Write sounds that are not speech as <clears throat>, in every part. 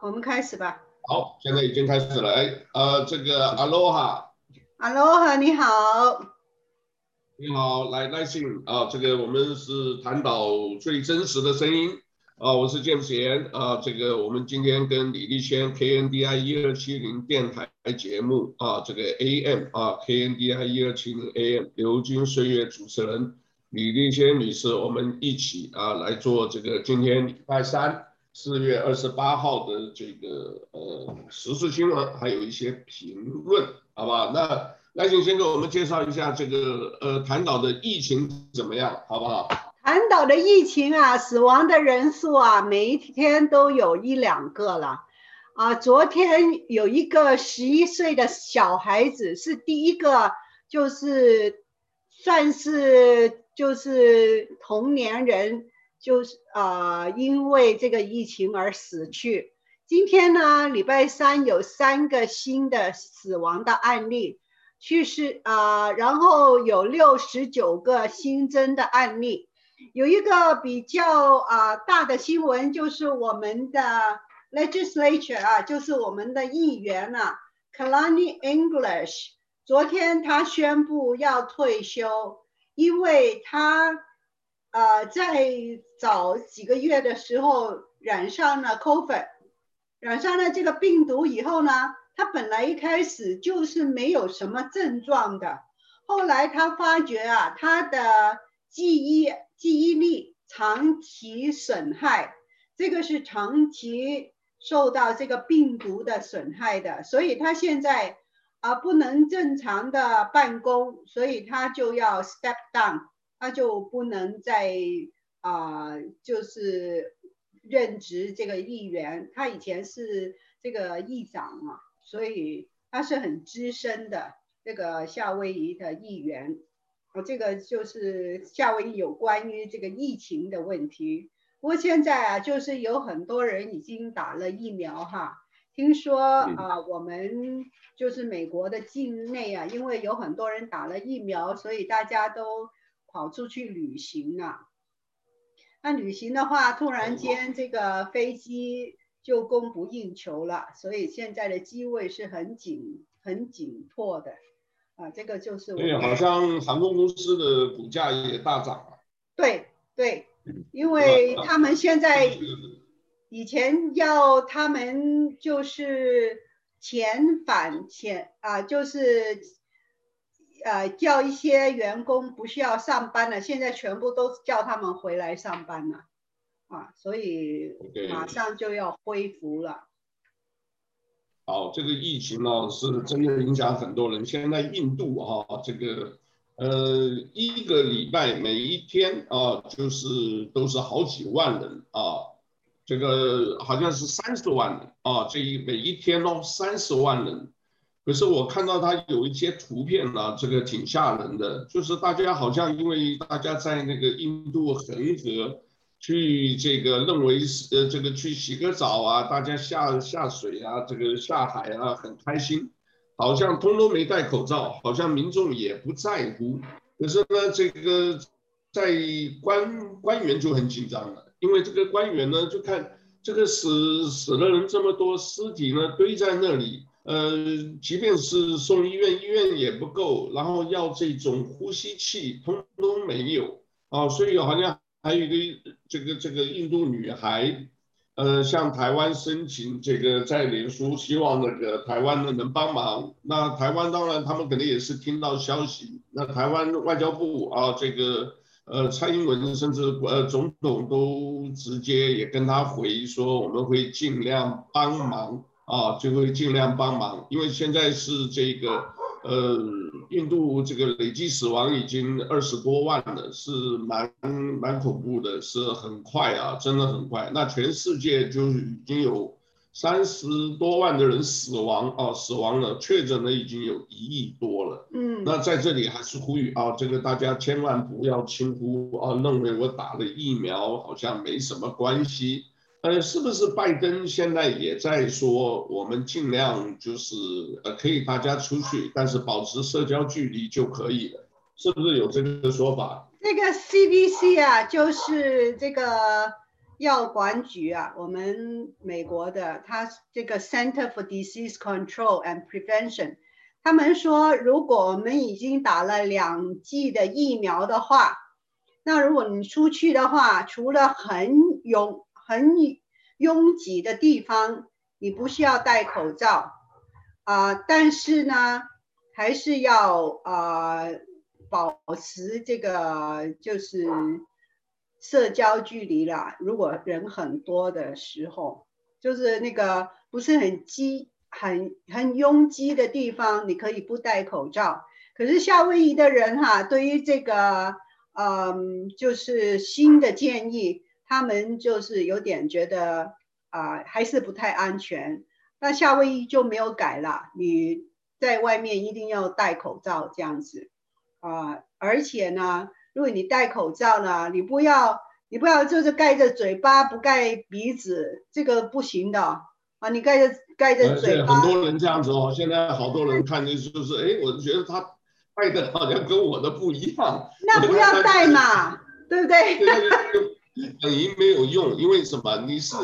好，我们开始吧。好，现在已经开始了。哎，呃，这个阿罗哈，阿罗哈，你好，你好，来耐心啊，这个我们是谈到最真实的声音啊，我是 James Yen 啊，这个我们今天跟李丽仙 KNDI 一二七零电台节目啊，这个 AM 啊 KNDI 一二七零 AM 流金岁月主持人李丽仙女士，我们一起啊来做这个今天礼拜三。四月二十八号的这个呃时事新闻，还有一些评论，好吧？那来请先给我们介绍一下这个呃潭岛的疫情怎么样，好不好？潭岛的疫情啊，死亡的人数啊，每一天都有一两个了。啊，昨天有一个十一岁的小孩子是第一个，就是算是就是同年人。就是啊、因为这个疫情而死去。今天呢，礼拜三有三个新的死亡的案例，去世啊、然后有六十九个新增的案例。有一个比较啊、大的新闻，就是我们的 legislature 啊，就是我们的议员啊，Kalani English，昨天他宣布要退休，因为他。呃，在早几个月的时候染上了 COVID，染上了这个病毒以后呢，他本来一开始就是没有什么症状的，后来他发觉啊，他的记忆记忆力长期损害，这个是长期受到这个病毒的损害的，所以他现在啊不能正常的办公，所以他就要 step down。他就不能再啊、呃，就是任职这个议员。他以前是这个议长嘛，所以他是很资深的这个夏威夷的议员。哦，这个就是夏威夷有关于这个疫情的问题。不过现在啊，就是有很多人已经打了疫苗哈。听说啊，我们就是美国的境内啊，因为有很多人打了疫苗，所以大家都。跑出去旅行啊，那旅行的话，突然间这个飞机就供不应求了，所以现在的机位是很紧、很紧迫的啊。这个就是我。对，好像航空公司的股价也大涨了。对对，因为他们现在以前要他们就是遣返遣啊，就是。呃，叫一些员工不需要上班了，现在全部都叫他们回来上班了，啊，所以马上就要恢复了。好，这个疫情呢是真的影响很多人。现在印度哈、啊，这个呃一个礼拜每一天啊，就是都是好几万人啊，这个好像是三十万人啊，这一每一天哦三十万人。可是我看到他有一些图片呢、这个挺吓人的，就是大家好像因为大家在那个印度恒河去这个认为是呃这个去洗个澡啊，大家下下水啊，这个下海啊很开心，好像通通没戴口罩，好像民众也不在乎。可是呢，这个在官官员就很紧张了，因为这个官员呢就看这个死死了人这么多尸体呢堆在那里。呃，即便是送医院，医院也不够，然后要这种呼吸器，通通没有啊，所以好像还有一个这个这个印度女孩，呃，向台湾申请这个在脸书，希望那个台湾呢能帮忙。那台湾当然他们肯定也是听到消息，那台湾外交部啊，这个呃蔡英文甚至呃总统都直接也跟他回说，我们会尽量帮忙。啊，就会尽量帮忙，因为现在是这个，呃，印度这个累计死亡已经二十多万了，是蛮蛮恐怖的，是很快啊，真的很快。那全世界就已经有三十多万的人死亡啊，死亡了，确诊的已经有一亿多了。嗯，那在这里还是呼吁啊，这个大家千万不要轻忽啊，认为我打了疫苗好像没什么关系。呃，是不是拜登现在也在说，我们尽量就是呃，可以大家出去，但是保持社交距离就可以了，是不是有这个说法？这个 CDC 啊，就是这个药管局啊，我们美国的，它这个 Center for Disease Control and Prevention，他们说，如果我们已经打了两剂的疫苗的话，那如果你出去的话，除了很拥很拥挤的地方，你不需要戴口罩啊，但是呢，还是要啊，保持这个就是。社交距离啦，如果人很多的时候，就是那个不是很挤、很很拥挤的地方，你可以不戴口罩。可是夏威夷的人哈，对于这个，嗯，就是新的建议，他们就是有点觉得啊、呃，还是不太安全。那夏威夷就没有改了，你在外面一定要戴口罩这样子啊、呃，而且呢。如果你戴口罩呢，你不要，你不要就是盖着嘴巴不盖鼻子，这个不行的啊！你盖着盖着嘴巴。很多人这样子哦，现在好多人看的就是，哎，我觉得他戴的好像跟我的不一样。那不要戴嘛，<laughs> 对不对？等于没有用，因为什么？你是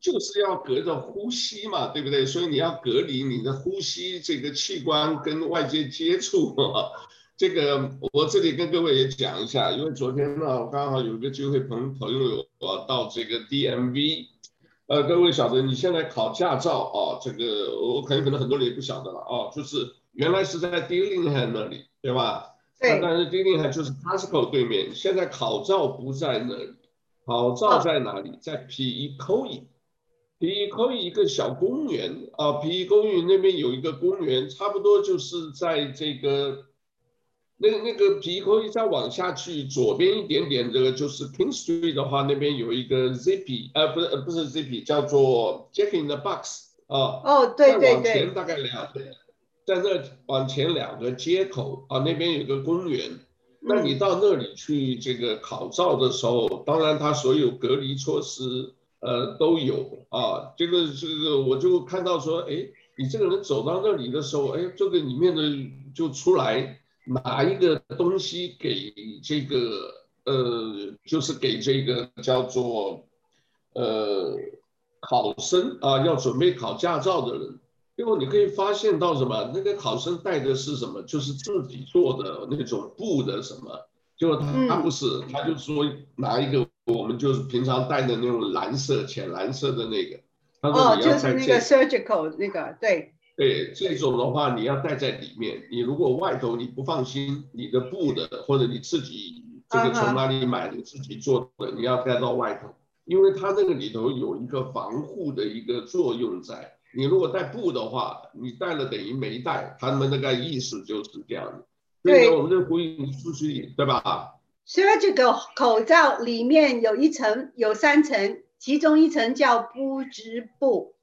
就是要隔着呼吸嘛，对不对？所以你要隔离你的呼吸这个器官跟外界接触。<laughs> 这个我这里跟各位也讲一下，因为昨天呢，我刚好有一个机会朋朋友我到这个 DMV，呃，各位晓得你现在考驾照啊，这个我可能可能很多人也不晓得了啊，就是原来是在 Dillingham 那里，对吧？对。但是 Dillingham 就是 Costco 对面，现在考照不在那里，考照在哪里？在 Peekoe，Peekoe 一个小公园啊，Peekoe 那边有一个公园，差不多就是在这个。那个那个皮扣伊再往下去，左边一点点这个，就是 King Street 的话，那边有一个 Zippy，呃，不是，呃，不是 Zippy，叫做 Jack in the Box 啊。哦，对对对。再往前大概两个，在那往前两个街口啊，那边有个公园。那你到那里去这个考照的时候，当然他所有隔离措施呃都有啊。这个这个我就看到说，哎，你这个人走到那里的时候，哎，这个里面的就出来。拿一个东西给这个呃，就是给这个叫做呃考生啊，要准备考驾照的人，结果你可以发现到什么？那个考生带的是什么？就是自己做的那种布的什么？结果他他不是，他就说拿一个我们就是平常戴的那种蓝色、浅蓝色的那个。他说你要哦，就是那个 surgical 那个，对。对这种的话，你要带在里面。你如果外头你不放心，你的布的或者你自己这个从哪里买的自己做的，你要带到外头，因为它那个里头有一个防护的一个作用在。你如果带布的话，你带了等于没带，他们那个意思就是这样所以我们就呼吁你出去，对吧？所以这个口罩里面有一层，有三层，其中一层叫不织布。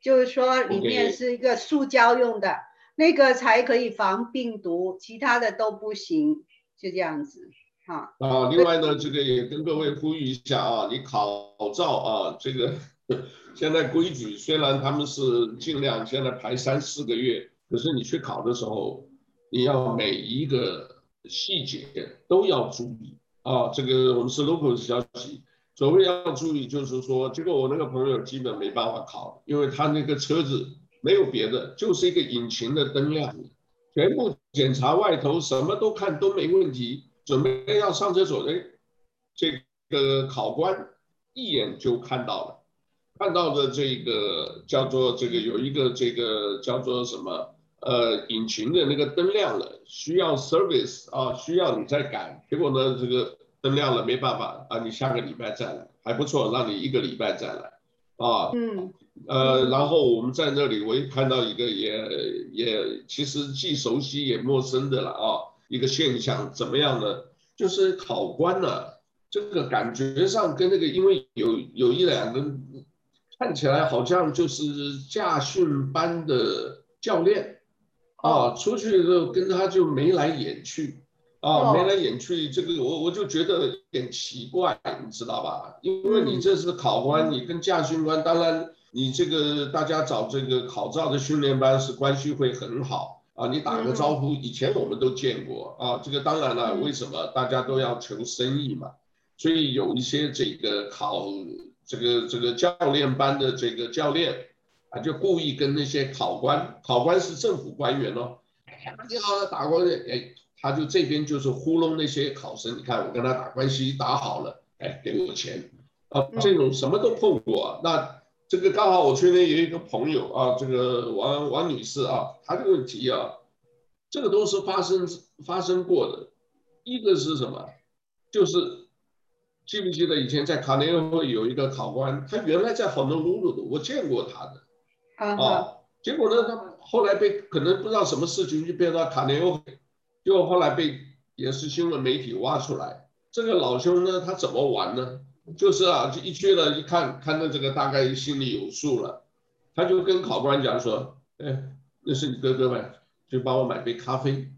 就是说，里面是一个塑胶用的.那个才可以防病毒，其他的都不行，就这样子，哈。啊，另外呢，这个也跟各位呼吁一下啊，你考照啊，这个 <laughs> 现在规矩虽然他们是尽量现在排三四个月，可是你去考的时候，你要每一个细节都要注意啊。这个我们是 local 消息。所谓要注意，就是说，结果我那个朋友基本没办法考，因为他那个车子没有别的，就是一个引擎的灯亮，全部检查外头什么都看都没问题，准备要上厕所，哎，这个考官一眼就看到了，看到的这个叫做这个有一个这个叫做什么呃引擎的那个灯亮了，需要 service 啊，需要你再改，结果呢这个。灯亮了，没办法啊，你下个礼拜再来，还不错，让你一个礼拜再来，啊，嗯，呃，然后我们在那里，我也看到一个也也其实既熟悉也陌生的了啊，一个现象怎么样呢？就是考官呢、啊，这个感觉上跟那个，因为有有一两个看起来好像就是驾训班的教练啊，出去的时候跟他就眉来眼去。啊，眉来眼去，这个我我就觉得有点奇怪，你知道吧？因为你这是考官，你跟驾训官，当然你这个大家找这个考照的训练班是关系会很好啊，你打个招呼，以前我们都见过啊。这个当然了，为什么大家都要求生意嘛？所以有一些这个考这个这个教练班的这个教练啊，就故意跟那些考官，考官是政府官员哦，哎，你好，打过去，哎，他就这边就是糊弄那些考生，你看我跟他打关系打好了，哎，给我钱啊，这种什么都碰过啊。那这个刚好我这边有一个朋友啊，这个王王女士啊，她这个提啊，这个都是发生发生过的。一个是什么？就是记不记得以前在卡内欧会有一个考官，他原来在很多路路的，我见过他的。啊、哦。结果呢，他后来被可能不知道什么事情就变到卡内欧，就后来被也是新闻媒体挖出来。这个老兄呢，他怎么玩呢？就是啊，就一去了，一看看到这个大概心里有数了，他就跟考官讲说：“哎，那是你哥哥呗，就帮我买杯咖啡。”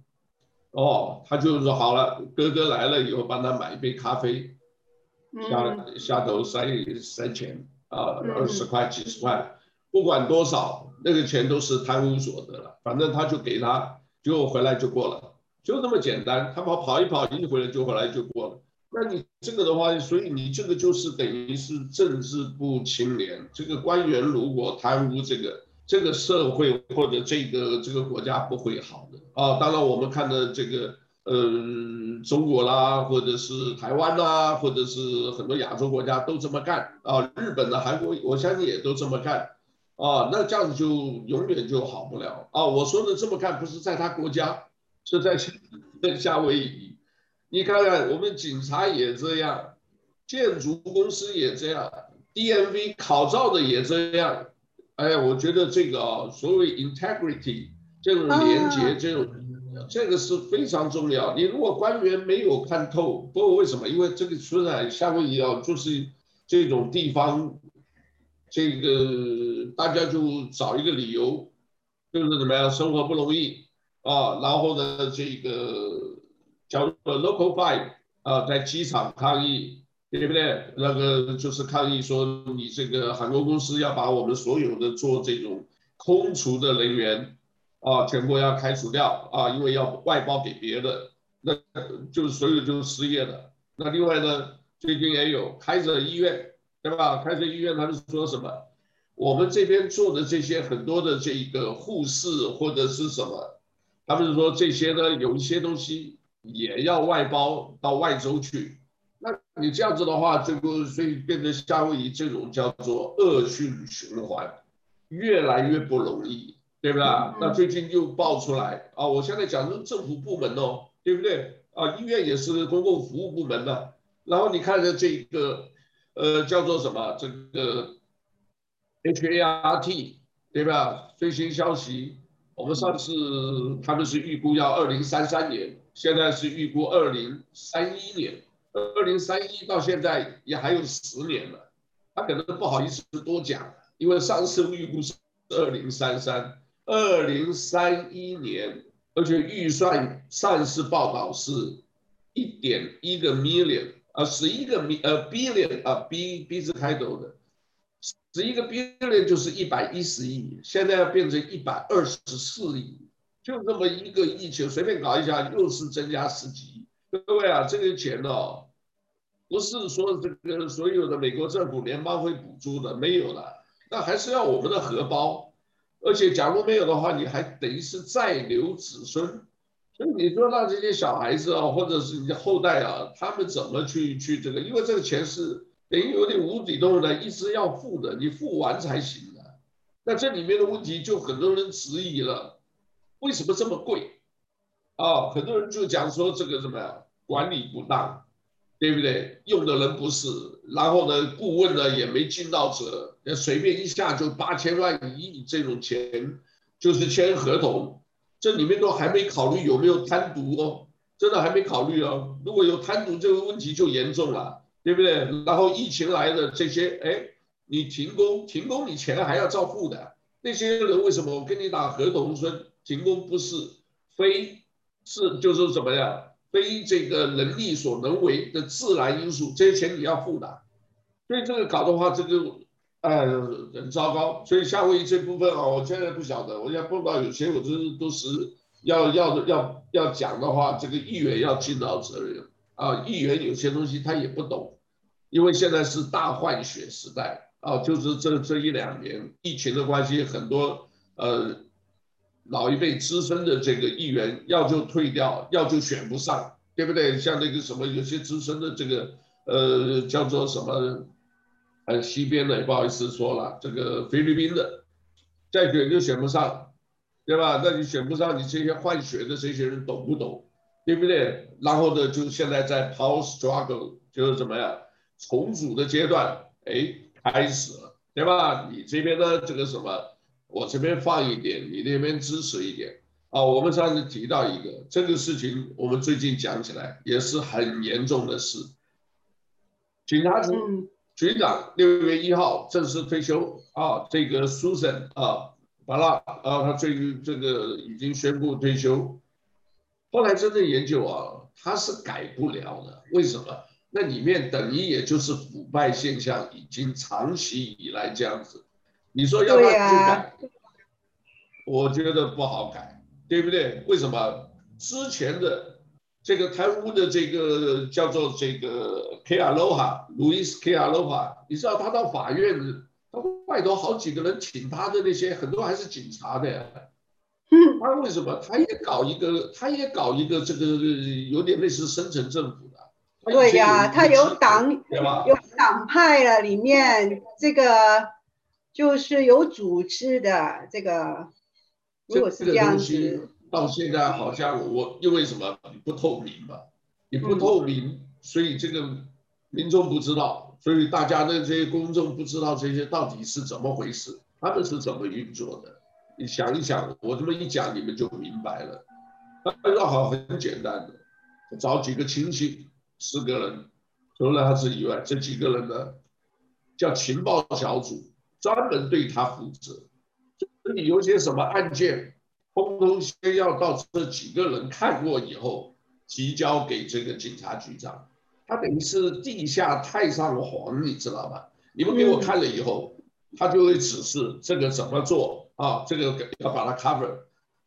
哦，他就说好了，哥哥来了以后帮他买一杯咖啡，下下头塞塞钱啊，二十块几十块，不管多少，那个钱都是贪污所得了，反正他就给他，就回来就过了，就这么简单。他跑跑一跑，一回来就回来就过了。那你这个的话，所以你这个就是等于是政治不清廉，这个官员如果贪污这个。这个社会或者这个这个国家不会好的啊！当然，我们看的这个，嗯，中国啦，或者是台湾啦，或者是很多亚洲国家都这么干啊。日本的、韩国，我相信也都这么干啊。那这样子就永远就好不了啊！我说的这么干，不是在他国家，是在在夏威夷。你看看，我们警察也这样，建筑公司也这样，DMV 考照的也这样。哎，我觉得这个啊，所谓 integrity 这种廉洁，这种这个是非常重要。你如果官员没有看透，不过为什么？因为这个虽然夏威夷啊，就是这种地方，这个大家就找一个理由，就是怎么样，生活不容易啊，然后呢，这个叫做 local five 啊，在机场抗议。对不对？那个就是抗议说，你这个航空公司要把我们所有的做这种空厨的人员啊，全部要开除掉啊，因为要外包给别的，那就是所有就是失业了。那另外呢，最近也有开着医院，对吧？开着医院，他们说什么？我们这边做的这些很多的这个护士或者是什么，他们说这些呢，有一些东西也要外包到外州去。那你这样子的话，这个所以变成夏威夷这种叫做恶性循环，越来越不容易，对不对？那最近又爆出来啊，我现在讲的是政府部门哦，对不对？啊，医院也是公共服务部门的。然后你看着这个，呃，叫做什么？这个 HART，对吧？最新消息，我们上次他们是预估要二零三三年，现在是预估二零三一年。二零三一到现在也还有十年了，他可能不好意思多讲，因为上次预估是二零三三，二零三一年，而且预算上次报道是一点一个 million，啊，十一个 mi 呃 billion 啊 b b 字开头的，十一个 billion 就是一百一十亿，现在要变成一百二十四亿，就这么一个疫情，随便搞一下又是增加十几亿。各位啊，这个钱哦，不是说这个所有的美国政府联邦会补助的，没有了，那还是要我们的荷包。而且假如没有的话，你还等于是再留子孙。所以你说让这些小孩子啊，或者是你的后代啊，他们怎么去去这个？因为这个钱是等于有点无底洞的，一直要付的，你付完才行的。那这里面的问题就很多人质疑了，为什么这么贵？啊、很多人就讲说这个什么呀，管理不当，对不对？用的人不是，然后呢，顾问呢也没尽到责，那随便一下就八千万一亿这种钱，就是签合同，这里面都还没考虑有没有贪渎哦，真的还没考虑哦。如果有贪渎，这个问题就严重了，对不对？然后疫情来的这些，哎，你停工，停工你钱还要照付的，那些人为什么我跟你打合同说停工不是非？是，就是怎么样，非这个能力所能为的自然因素，这些钱你要付的。所以这个搞的话，这个，呃，很糟糕。所以夏威夷这部分啊，我现在不晓得。我现在碰到有些，我就是都是要要要要讲的话，这个议员要尽到责任啊。议员有些东西他也不懂，因为现在是大换血时代啊，就是这这一两年疫情的关系，很多呃老一辈资深的这个议员要就退掉，要就选不上，对不对？像那个什么，有些资深的这个呃叫做什么，呃西边的也不好意思说了，这个菲律宾的再选就选不上，对吧？那你选不上，你这些换血的这些人懂不懂？对不对？然后呢，就现在在 power struggle，就是怎么样？重组的阶段，哎，开始了，对吧？你这边呢，这个什么，我这边放一点，你那边支持一点啊。我们上次提到一个这个事情，我们最近讲起来也是很严重的事。警察局局长六月一号正式退休啊，这个 Susan 啊，完了啊，他最近这个已经宣布退休。后来真正研究啊，他是改不了的，为什么？那里面等于也就是腐败现象已经长期以来这样子，你说要他去改，我觉得不好改，对不对？为什么？之前的这个贪污的这个叫做这个 Kealoha，Luis Kealoha，你知道他到法院，他外头好几个人请他的那些很多还是警察的呀。<laughs> 他为什么？他也搞一个，他也搞一个这个有点类似深层政府的。对呀，他有党，有党派了，里面这个就是有组织的这个。如果是这样子，到现在好像我因为什么不透明嘛？你不透明，所以这个民众不知道，所以大家的这些公众不知道这些到底是怎么回事，他们是怎么运作的？你想一想，我这么一讲，你们就明白了。那好，很简单的，找几个亲戚。四个人，除了他自己以外，这几个人呢，叫情报小组，专门对他负责。这里有些什么案件，通通先要到这几个人看过以后，提交给这个警察局长。他等于是地下太上皇，你知道吧？你们给我看了以后，他就会指示这个怎么做啊？这个要把它 cover，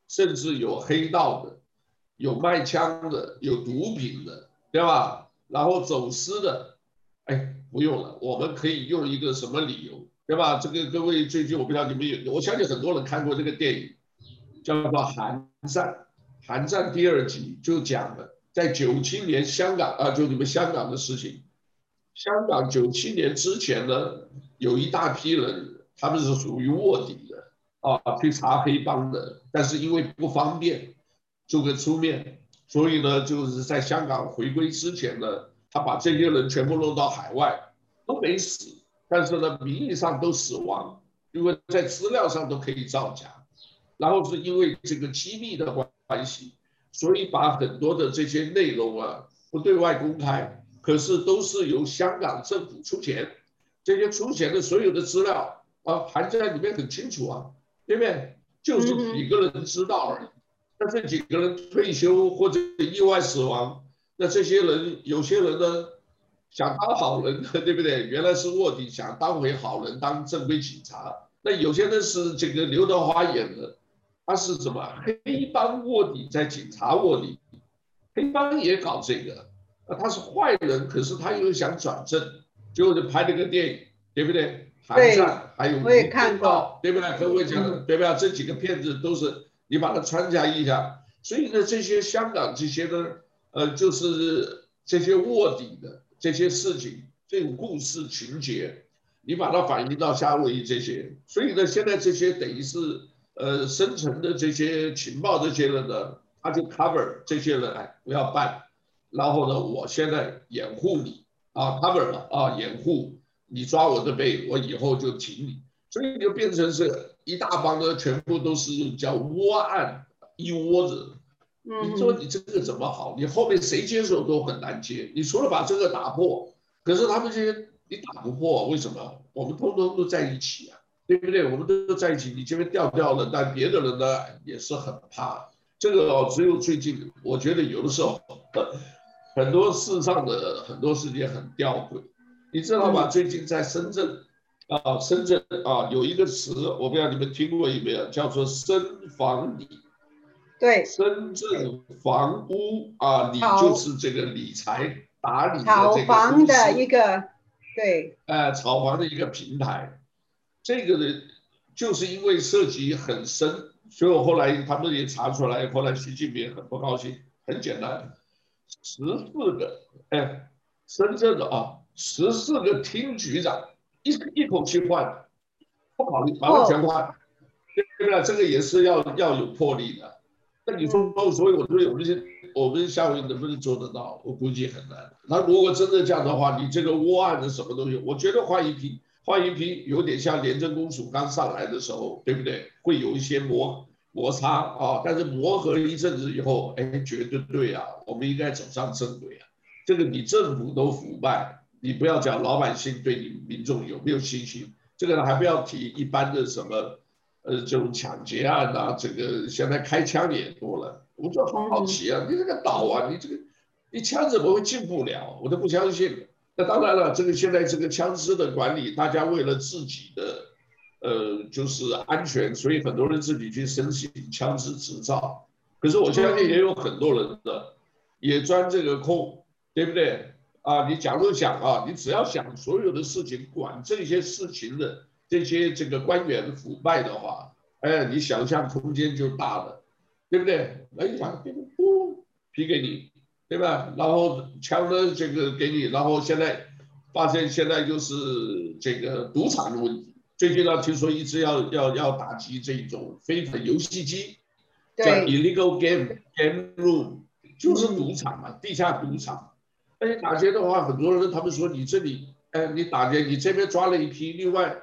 甚至有黑道的，有卖枪的，有毒品的。对吧？然后走私的，哎，不用了，我们可以用一个什么理由，对吧？这个各位最近我不知道你们有，我相信很多人看过这个电影，叫做《寒战》。《寒战》第二集就讲了，在九七年香港啊，就你们香港的事情。香港九七年之前呢，有一大批人，他们是属于卧底的啊，去查黑帮的，但是因为不方便，就会出面。所以呢，就是在香港回归之前呢，他把这些人全部弄到海外，都没死，但是呢，名义上都死亡，因为在资料上都可以造假。然后是因为这个机密的关系，所以把很多的这些内容啊不对外公开，可是都是由香港政府出钱，这些出钱的所有的资料啊，含在里面很清楚啊，对不对？就是几个人知道而已。那这几个人退休或者意外死亡，那这些人有些人呢，想当好人，<laughs> 对不对？原来是卧底，想当回好人，当正规警察。那有些人是这个刘德华演的，他是什么黑帮卧底，在警察卧底，黑帮也搞这个。那他是坏人，可是他又想转正，就拍了个电影，对不对？寒战还有我也看过，对不对？各位讲，对不对？这几个片子都是。你把它穿插一下，所以呢，这些香港这些呢，呃，就是这些卧底的这些事情，这种故事情节，你把它反映到夏威夷这些，所以呢，现在这些等于是呃深层的这些情报这些人呢，他就 cover 这些人，哎，不要办，然后呢，我现在掩护你啊，cover 了啊，掩护你抓我的背，我以后就挺你，所以就变成是。一大帮的全部都是叫窝案，一窝子。你说你这个怎么好？你后面谁接手都很难接。你除了把这个打破，可是他们这些你打不破，为什么？我们通通都在一起啊，对不对？我们都在一起。你这边掉掉了，但别的人呢也是很怕。这个哦，只有最近，我觉得有的时候很多事上的很多事情很吊诡。你知道吗？最近在深圳。啊，深圳啊，有一个词，我不知道你们听过有没有，叫做“深房理”。对，深圳房屋啊，你就是这个理财打理炒房的一个对，呃，炒房的一个平台，这个呢，就是因为涉及很深，所以我后来他们也查出来，后来习近平很不高兴，很简单，十四个，哎，深圳的啊，十四个厅局长一一口气换，不考虑把它全换，哦、对不对？这个也是要要有魄力的。那你说，所以我说有这些。我们下回能不能做得到？我估计很难。那如果真的这样的话，你这个窝案的什么东西，我觉得换一批，换一批，有点像廉政公署刚上来的时候，对不对？会有一些摩摩擦啊，但是磨合一阵子以后，哎，绝对对啊，我们应该走上正轨啊。这个你政府都腐败，你不要讲老百姓对你民众有没有信心，这个还不要提一般的什么，呃，这种抢劫案啊，这个现在开枪也多了。我就很好奇啊，你这个岛啊，你这个，你枪怎么会进不了？我都不相信。那当然了，这个现在这个枪支的管理，大家为了自己的，呃，就是安全，所以很多人自己去申请枪支执照。可是我相信也有很多人的，也钻这个空，对不对？啊，你假如想啊，你只要想所有的事情，管这些事情的这些这个官员腐败的话，哎，你想象空间就大了。对不对？那一场给你，呼，批给你，对吧？然后枪呢这个给你，然后现在发现现在就是这个赌场的问题。最近呢，听说一直要要要打击这种非法游戏机，叫 illegal game game room，就是赌场嘛，地下赌场。而且打劫的话，很多人他们说你这里，哎，你打劫，你这边抓了一批，另外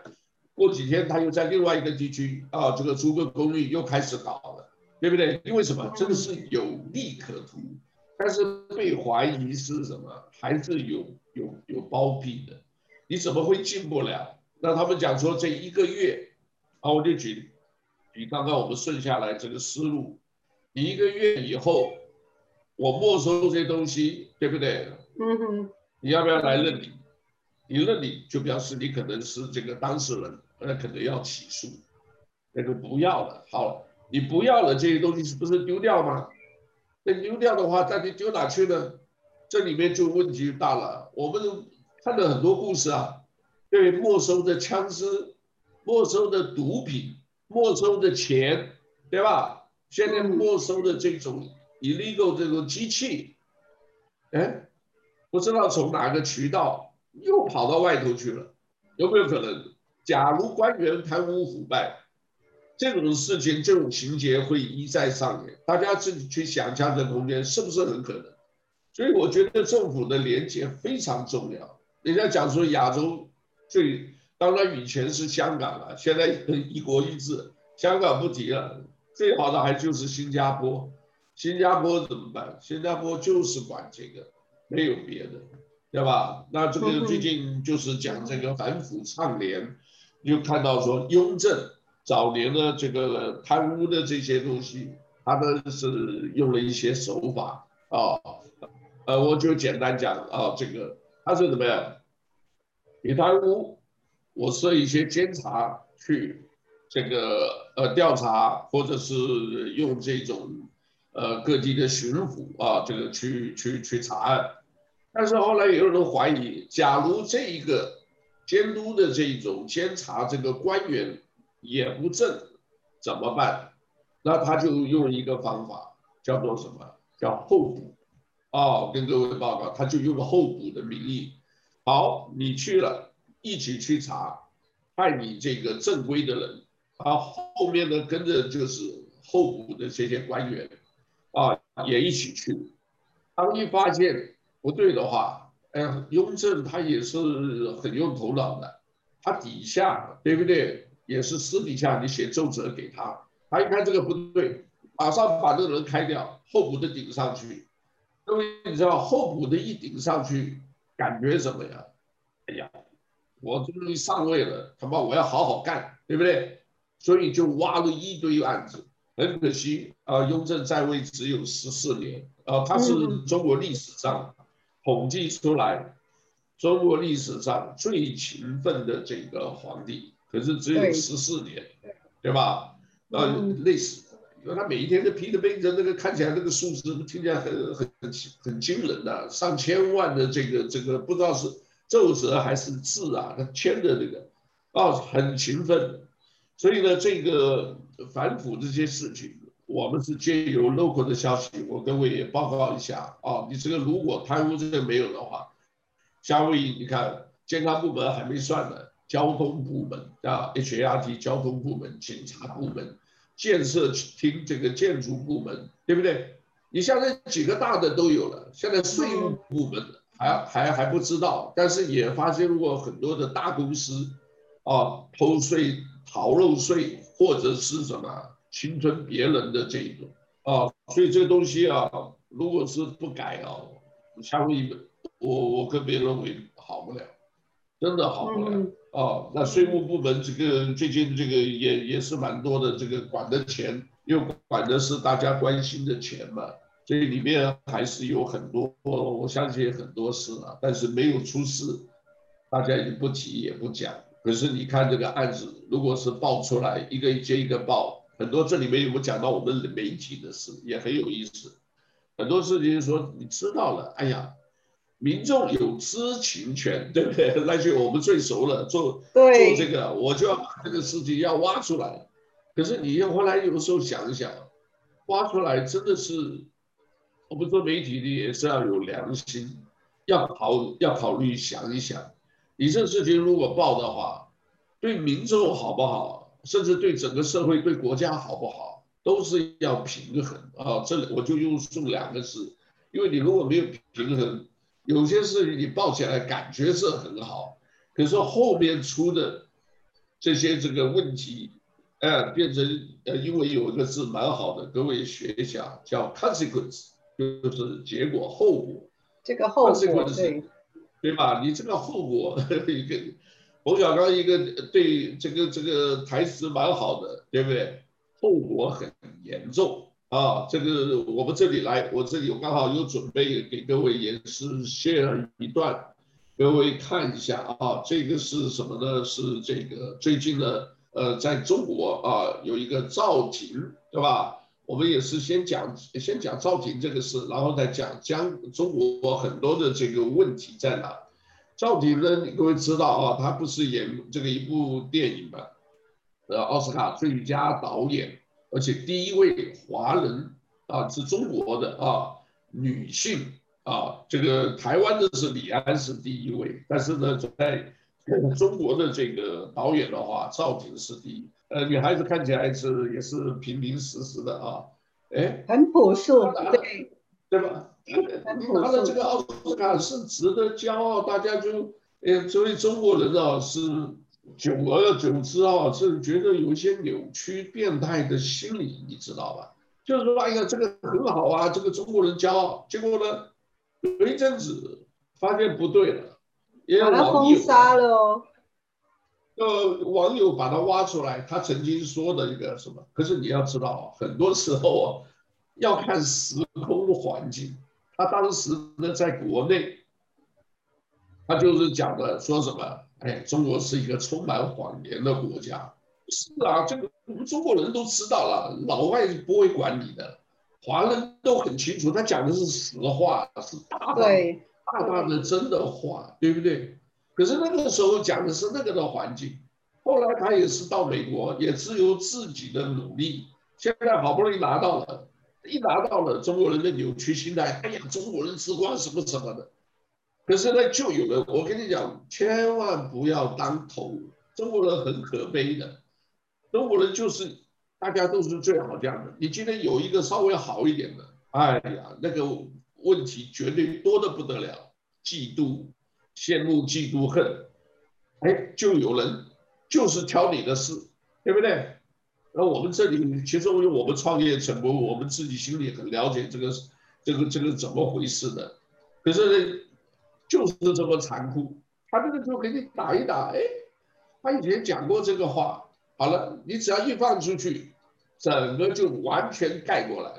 过几天他又在另外一个地区啊，这个租个公寓又开始搞了。对不对？因为什么？这个是有利可图，但是被怀疑是什么？还是有有有包庇的？你怎么会进不了？那他们讲说这一个月，啊，我就举举刚刚我们顺下来这个思路，你一个月以后，我没收这些东西，对不对？嗯哼。你要不要来认领？你认领就表示你可能是这个当事人，那可能要起诉，那个不要了，好了。你不要了这些东西是不是丢掉吗？那丢掉的话，那你丢哪去呢？这里面就问题大了。我们看了很多故事啊，对没收的枪支、没收的毒品、没收的钱，对吧？现在没收的这种 illegal 这种机器，哎，不知道从哪个渠道又跑到外头去了，有没有可能？假如官员贪污腐败？这种事情，这种情节会一再上演，大家自己去想象的空间是不是很可能？所以我觉得政府的廉洁非常重要。人家讲说亚洲最，当然以前是香港了，现在一国一制，香港不提了，最好的还就是新加坡。新加坡怎么办？新加坡就是管这个，没有别的，对吧？那这个最近就是讲这个反腐倡廉，又看到说雍正。早年的这个贪污的这些东西，他们是用了一些手法啊，呃，我就简单讲啊，这个他是怎么样？你贪污，我设一些监察去这个呃调查，或者是用这种呃各地的巡抚啊，这个去去去查案。但是后来有人怀疑，假如这一个监督的这种监察这个官员。也不正，怎么办？那他就用一个方法，叫做什么？叫候补。哦，跟各位报告，他就用候补的名义。好，你去了，一起去查，派你这个正规的人，啊，后面呢跟着就是候补的这些官员，啊，也一起去。当一发现不对的话，哎呀，雍正他也是很用头脑的，他底下对不对？也是私底下你写奏折给他，他一看这个不对，马上把这个人开掉，候补的顶上去。各位你知道候补的一顶上去，感觉怎么样？哎呀，我终于上位了，他妈我要好好干，对不对？所以就挖了一堆案子。很可惜啊，雍正在位只有十四年啊，他是中国历史上统计出来中国历史上最勤奋的这个皇帝。可是只有十四年，对，对吧？呃，类似，因为他每一天都批着背着，那个看起来那个数字听起来很很很很惊人的，上千万的这个这个不知道是奏折还是字啊，他签的这个，啊，很勤奋。所以呢，这个反腐这些事情，我们是借由 local 的消息，我各位也报告一下啊。你这个如果贪污这个没有的话，夏威夷你看健康部门还没算呢，交通部门啊，HRT 交通部门、警察部门、建设厅这个建筑部门，对不对？你像这几个大的都有了，现在税务部门还还还不知道，但是也发现过很多的大公司啊偷税。逃漏税或者是什么侵吞别人的这一种啊，所以这个东西啊，如果是不改啊，夏威夷我我跟别认为好不了，真的好不了啊。那税务部门这个最近这个也也是蛮多的，这个管的钱又管的是大家关心的钱嘛，所以里面还是有很多，我相信很多事啊，但是没有出事，大家也不提也不讲。可是你看这个案子，如果是爆出来，一个接一个爆，很多这里面有没有讲到我们媒体的事，也很有意思。很多事情说你知道了，哎呀，民众有知情权，对不对？<laughs> 那就我们最熟了，做做这个，我就要把这个事情要挖出来。可是你后来有时候想一想，挖出来真的是，我们做媒体的也是要有良心，要考要考虑想一想。你这事情如果报的话，对民众好不好，甚至对整个社会、对国家好不好，都是要平衡啊。这里我就用这两个字，因为你如果没有平衡，有些事情你抱起来感觉是很好，可是后面出的这些这个问题，哎，变成呃，因为有一个字蛮好的，各位学一下，叫 consequence，就是结果、后果。这个后果对。对吧？你这个后果，<laughs> 一个冯小刚一个对这个这个台词蛮好的，对不对？后果很严重啊！这个我们这里来，我这里有刚好有准备给各位也是 share 一段，各位看一下啊。这个是什么呢？是这个最近的呃，在中国啊有一个赵婷，对吧？我们也是先讲先讲赵婷这个事，然后再讲将中国很多的这个问题在哪。赵婷呢，各位知道啊，他不是演这个一部电影嘛，呃，奥斯卡最佳导演，而且第一位华人啊，是中国的啊女性啊，这个台湾的是李安是第一位，但是呢，在中国的这个导演的话，赵婷是第一。呃，女孩子看起来是也是平平实实的啊，哎，很朴素，对，对吧？你拿了这个奥斯卡是值得骄傲，大家就，哎，作为中国人啊是久而久之啊，是觉得有一些扭曲、变态的心理，你知道吧？就是说，哎呀，这个很好啊，这个中国人骄傲，结果呢，有一阵子发现不对了，也有网友把他封杀了哦。呃，网友把他挖出来，他曾经说的一个什么？可是你要知道，很多时候啊，要看时空环境。他当时呢，在国内，他就是讲的说什么？哎，中国是一个充满谎言的国家。是啊，这个我们中国人都知道了，老外不会管你的，华人都很清楚，他讲的是实话，是大大大大的真的话，对不对？可是那个时候讲的是那个的环境，后来他也是到美国，也只有自己的努力，现在好不容易拿到了，一拿到了中国人的扭曲心态，哎呀，中国人吃光什么什么的，可是呢，就有人，我跟你讲，千万不要当头，中国人很可悲的，中国人就是大家都是最好这样的，你今天有一个稍微好一点的，哎呀，那个问题绝对多得不得了，嫉妒。羡慕、嫉妒、恨，哎，就有人就是挑你的事，对不对？那我们这里其实我们创业成功，我们自己心里很了解这个、这个、这个怎么回事的。可是呢，就是这么残酷，他这个就给你打一打，哎，他以前讲过这个话，好了，你只要一放出去，整个就完全盖过来，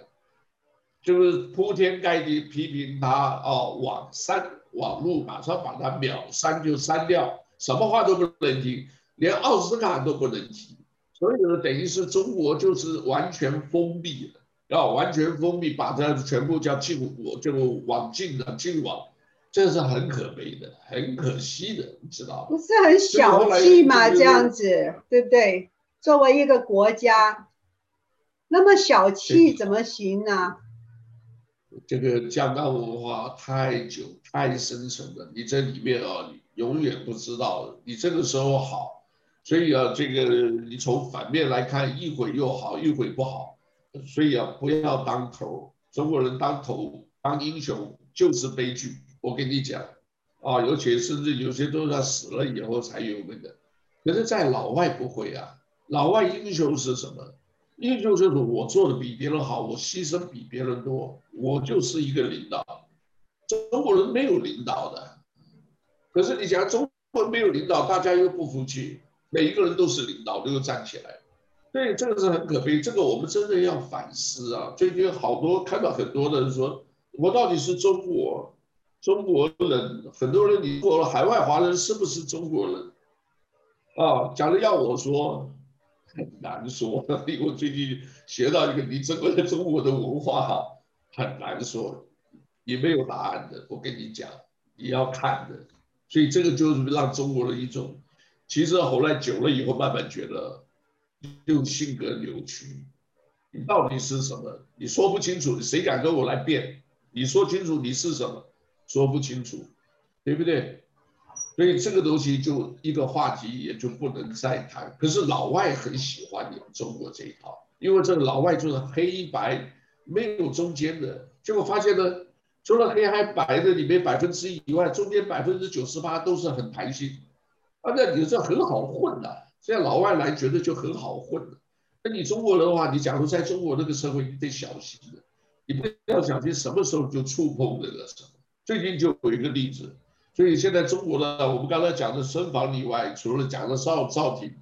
就是铺天盖地批评他哦，网删。网络马上把他秒删就删掉，什么话都不能听，连奥斯卡都不能提，所以呢，等于是中国就是完全封闭了，要完全封闭，把它全部叫禁我，就网禁了，禁网，这是很可悲的，很可惜的，你知道不是很小气吗？这样子，对不对？作为一个国家，那么小气怎么行呢？这个江南文化太久太深沉了，你这里面啊，你永远不知道。你这个时候好，所以啊，这个你从反面来看，一会又好，一会不好。所以啊，不要当头。中国人当头当英雄就是悲剧。我跟你讲啊，尤其甚至有些都是死了以后才有那个。可是，在老外不会啊，老外英雄是什么？英雄就是我做的比别人好，我牺牲比别人多，我就是一个领导。中国人没有领导的，可是你讲中国人没有领导，大家又不服气，每一个人都是领导，都又站起来。对，这个是很可悲，这个我们真的要反思啊！最近好多看到很多的人说，我到底是中国中国人？很多人你说海外华人是不是中国人？啊，假如要我说，很难说，因为我最近学到一个，你整个中国的文化哈，很难说，也没有答案的。我跟你讲，你要看的，所以这个就是让中国人一种，其实后来久了以后，慢慢觉得。就性格扭曲，你到底是什么？你说不清楚，谁敢跟我来辩？你说清楚你是什么？说不清楚，对不对？所以这个东西就一个话题也就不能再谈。可是老外很喜欢你们中国这一套，因为这个老外就是黑白没有中间的，结果发现呢，除了黑还白的里面百分之一以外，中间百分之九十八都是很弹性，啊，那你这很好混的。现在老外来觉得就很好混了，那你中国人的话，你假如在中国那个社会，你得小心的，你不要小心什么时候就触碰这个什么。最近就有一个例子，所以现在中国的我们刚才讲的深房以外，除了讲的赵赵婷，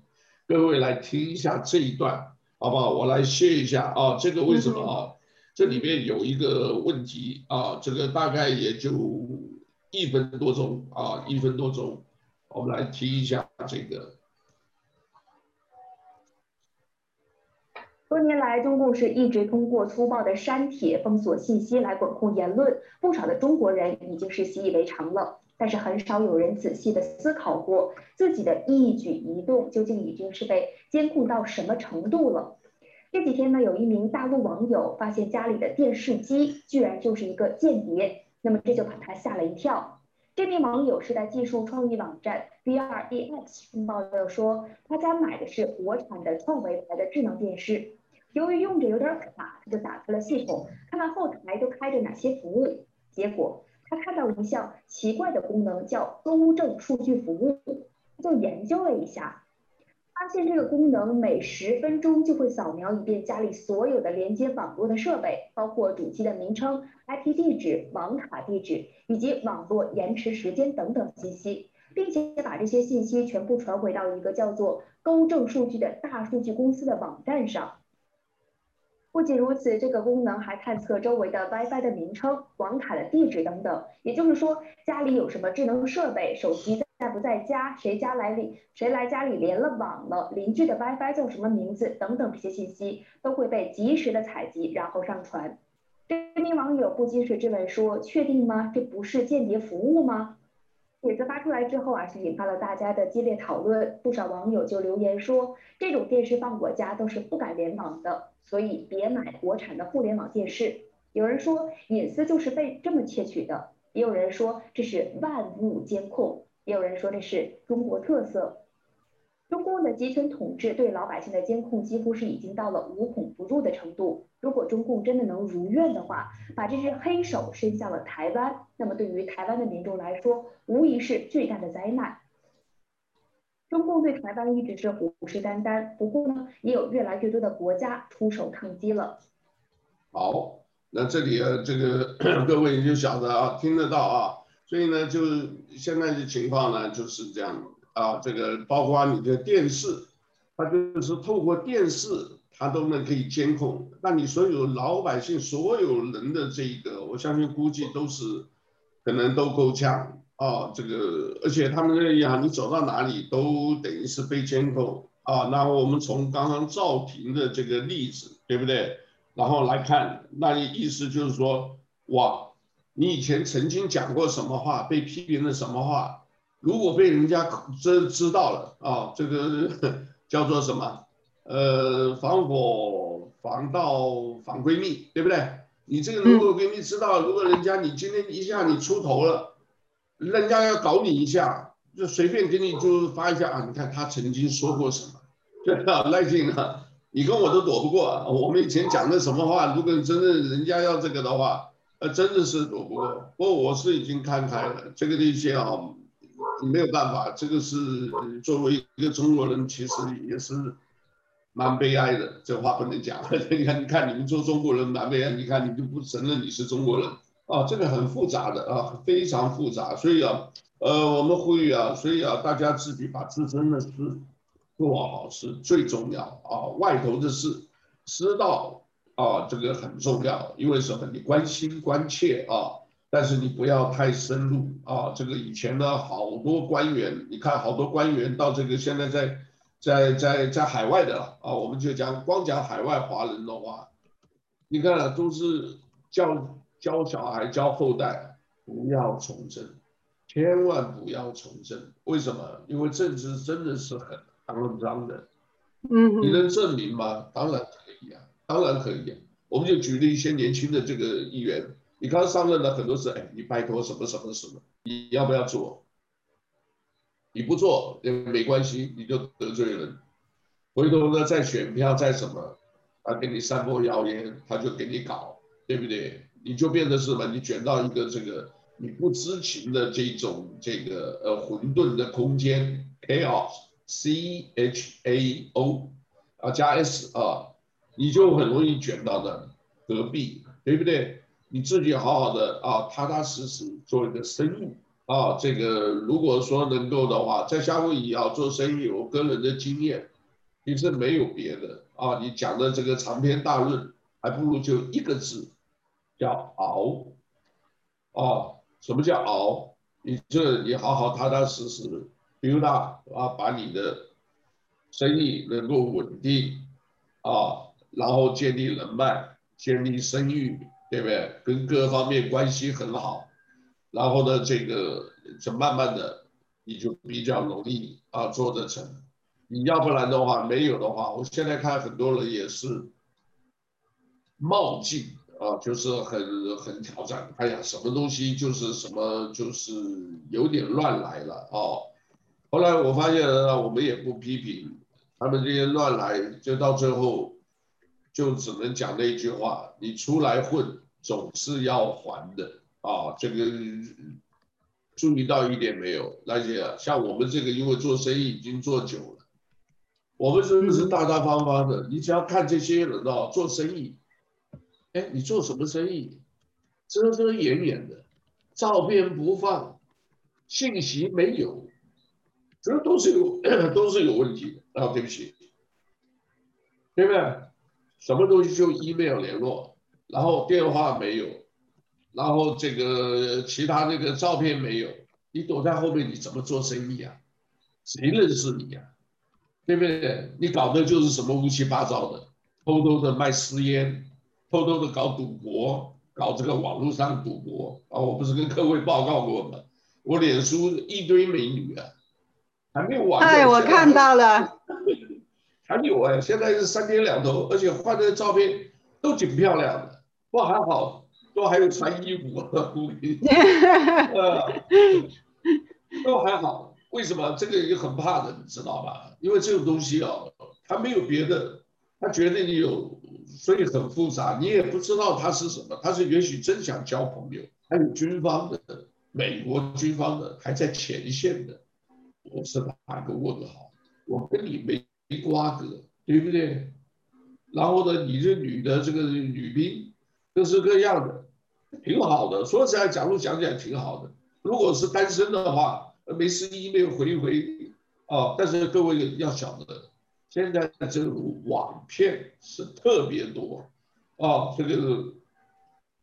各位来听一下这一段，好不好？我来谢一下啊，这个为什么啊？这里面有一个问题啊，这个大概也就一分多钟啊，一分多钟，我们来听一下这个。多年来，中共是一直通过粗暴的删帖、封锁信息来管控言论，不少的中国人已经是习以为常了。但是很少有人仔细的思考过，自己的一举一动究竟已经是被监控到什么程度了。这几天呢，有一名大陆网友发现家里的电视机居然就是一个间谍，那么这就把他吓了一跳。这名网友是在技术创意网站 BREX 上报的说，他家买的是国产的创维牌的智能电视。由于用着有点卡，他就打开了系统，看看后台都开着哪些服务。结果他看到一项奇怪的功能，叫公证数据服务。他就研究了一下，发现这个功能每十分钟就会扫描一遍家里所有的连接网络的设备，包括主机的名称、IP 地址、网卡地址以及网络延迟时间等等信息，并且把这些信息全部传回到一个叫做勾证数据的大数据公司的网站上。不仅如此，这个功能还探测周围的 WiFi 的名称、网卡的地址等等。也就是说，家里有什么智能设备、手机在在不在家、谁家来里、谁来家里连了网了、邻居的 WiFi 叫什么名字等等这些信息，都会被及时的采集，然后上传。这名网友不禁是质问说：“确定吗？这不是间谍服务吗？”帖子发出来之后啊，是引发了大家的激烈讨论。不少网友就留言说，这种电视放我家都是不敢联网的，所以别买国产的互联网电视。有人说隐私就是被这么窃取的，也有人说这是万物监控，也有人说这是中国特色。中共的集权统治对老百姓的监控几乎是已经到了无孔不入的程度。如果中共真的能如愿的话，把这只黑手伸向了台湾，那么对于台湾的民众来说，无疑是巨大的灾难。中共对台湾一直是虎视眈眈，不过呢，也有越来越多的国家出手抗击了。好，那这里啊，这个 <clears throat> 各位你就晓得啊，听得到啊，所以呢，就现在的情况呢就是这样。啊，这个包括你的电视，它就是透过电视，它都能可以监控。那你所有老百姓所有人的这个，我相信估计都是可能都够呛啊。这个而且他们这样，你走到哪里都等于是被监控啊。然后我们从刚刚赵婷的这个例子，对不对？然后来看，那意思就是说，哇，你以前曾经讲过什么话，被批评了什么话，如果被人家知知道了啊，这个 <laughs> 叫做什么？呃，防火防盗防闺蜜，对不对？你这个如果闺蜜知道，如果人家你今天一下你出头了，人家要搞你一下，就随便给你就发一下啊，你看他曾经说过什么，<laughs> 对啊，赖静啊，你跟我都躲不过啊。我们以前讲的什么话，如果真的人家要这个的话，啊，真的是躲不过。不过我是已经看开了，这个东西啊，没有办法，这个是作为一个中国人，其实也是。蛮悲哀的，这话不能讲。<laughs> 你看，你看，你们做中国人蛮悲哀。你看，你就不承认你是中国人啊，这个很复杂的啊，非常复杂。所以啊，呃，我们呼吁啊，所以啊，大家自己把自身的事做好是最重要啊。外头的事知道啊，这个很重要，因为什么？你关心关切啊，但是你不要太深入啊。这个以前呢，好多官员，你看好多官员到这个现在在。在在在海外的啊，我们就讲光讲海外华人的话，你看都是教教小孩教后代不要从政，千万不要从政。为什么？因为政治真的是很肮脏的。嗯，你能证明吗？当然当然可以。我们就举例一些年轻的这个议员，你刚上任了很多次，哎，你拜托什么什么什么，你要不要做？你不做也没关系，你就得罪人。回头呢，再选票再什么，他给你散播谣言，他就给你搞，对不对？你就变得是什么？你卷到一个这个你不知情的这种这个呃混沌的空间，chaos，c h a o，啊加 s 啊，你就很容易卷到那隔壁，对不对？你自己好好的啊，踏踏实实做一个生意。啊，这个如果说能够的话，在夏威夷啊做生意，我个人的经验，其实没有别的啊。你讲的这个长篇大论，还不如就一个字，叫熬。啊，什么叫熬？你这你好好踏踏实实 build up 啊，把你的生意能够稳定啊，然后建立人脉，建立声誉，对不对？跟各方面关系很好。然后呢，这个就慢慢的，你就比较容易啊做得成。你要不然的话，没有的话，我现在看很多人也是冒进啊，就是很很挑战。哎呀，什么东西就是什么，就是有点乱来了啊。后来我发现呢，我们也不批评他们这些乱来，就到最后就只能讲那一句话：你出来混，总是要还的。啊，这个注意到一点没有？那些像我们这个，因为做生意已经做久了，我们真的是大大方方的。你只要看这些人啊，做生意，哎，你做什么生意？遮遮掩掩的，照片不放，信息没有，这都是有 <coughs> 都是有问题的啊！对不起，对不对？什么东西就 email 联络，然后电话没有。然后这个其他那个照片没有，你躲在后面你怎么做生意啊？谁认识你呀？对不对？你搞的就是什么乌七八糟的，偷偷的卖私烟，偷偷的搞赌博，搞这个网络上赌博啊！我不是跟各位报告过吗？我脸书一堆美女啊，还没有完。哎，我看到了，<laughs> 还有啊，现在是三天两头，而且换的照片都挺漂亮的，不还好。都还有穿衣服，<laughs> 呃，都还好。为什么这个也很怕的，你知道吧？因为这种东西啊，它没有别的，它觉得你有，所以很复杂。你也不知道他是什么，他是也许真想交朋友。还有军方的，美国军方的还在前线的，我是打个问号。我跟你没没瓜葛，对不对？然后呢，你这女的这个女兵。各式各样的，挺好的。说起来，假如讲讲挺好的。如果是单身的话，没事 email 回一回啊。但是各位要晓得，现在这种网骗是特别多啊。这个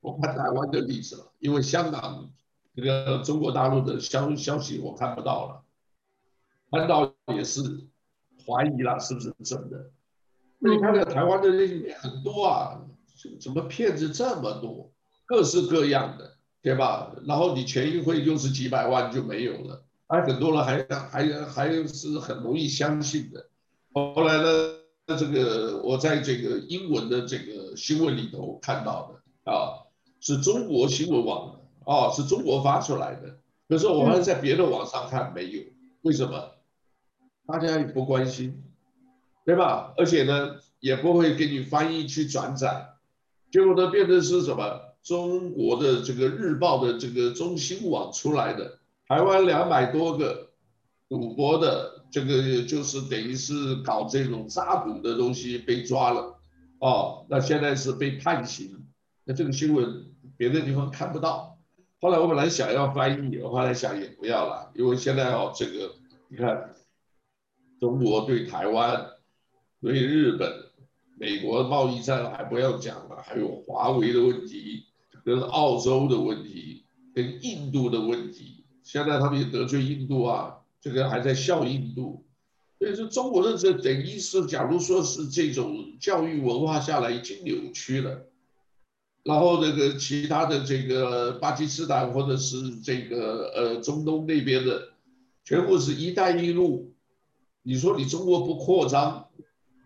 我看台湾的例子了，因为香港这个中国大陆的消消息我看不到了，看到也是怀疑了是不是真的。那你看看台湾的那些很多啊。怎么骗子这么多，各式各样的对吧？然后你全运会又是几百万就没有了，还很多人还还还是很容易相信的。后来呢，这个我在这个英文的这个新闻里头看到的啊，是中国新闻网的啊，是中国发出来的。可是我们在别的网上看没有，为什么？大家也不关心，对吧？而且呢，也不会给你翻译去转载，结果呢，变成是什么？中国的这个日报的这个中新网出来的，台湾两百多个赌博的，这个就是等于是搞这种诈赌的东西被抓了，哦，那现在是被判刑，那这个新闻别的地方看不到。后来我本来想要翻译，我后来想也不要了，因为现在哦，这个你看，中国对台湾、对日本、美国贸易战还不要讲了，还有华为的问题。跟澳洲的问题，跟印度的问题，现在他们也得罪印度啊，这个还在笑印度，所以说中国的这等于是，假如说是这种教育文化下来已经扭曲了，然后那个其他的这个巴基斯坦或者是这个呃中东那边的，全部是一带一路，你说你中国不扩张，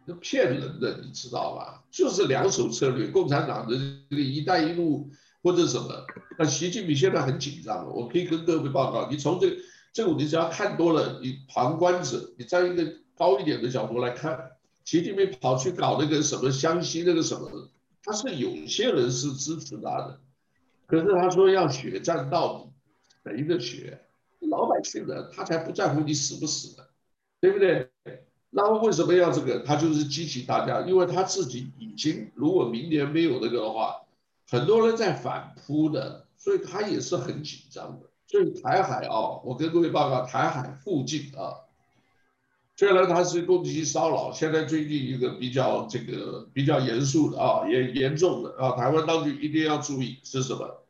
那骗人的，你知道吧？就是两手策略，共产党的这个一带一路。或者什么？那习近平现在很紧张。我可以跟各位报告，你从这个这个，你只要看多了，你旁观者，你在一个高一点的角度来看，习近平跑去搞那个什么湘西那个什么，他是有些人是支持他的，可是他说要血战到底，谁的血？老百姓的，他才不在乎你死不死的，对不对？那为什么要这个？他就是激起大家，因为他自己已经，如果明年没有那个的话。很多人在反扑的，所以他也是很紧张的。所以台海啊，我跟各位报告，台海附近啊，虽然它是攻击骚扰，现在最近一个比较这个比较严肃的啊，严严重的啊，台湾当局一定要注意是什么？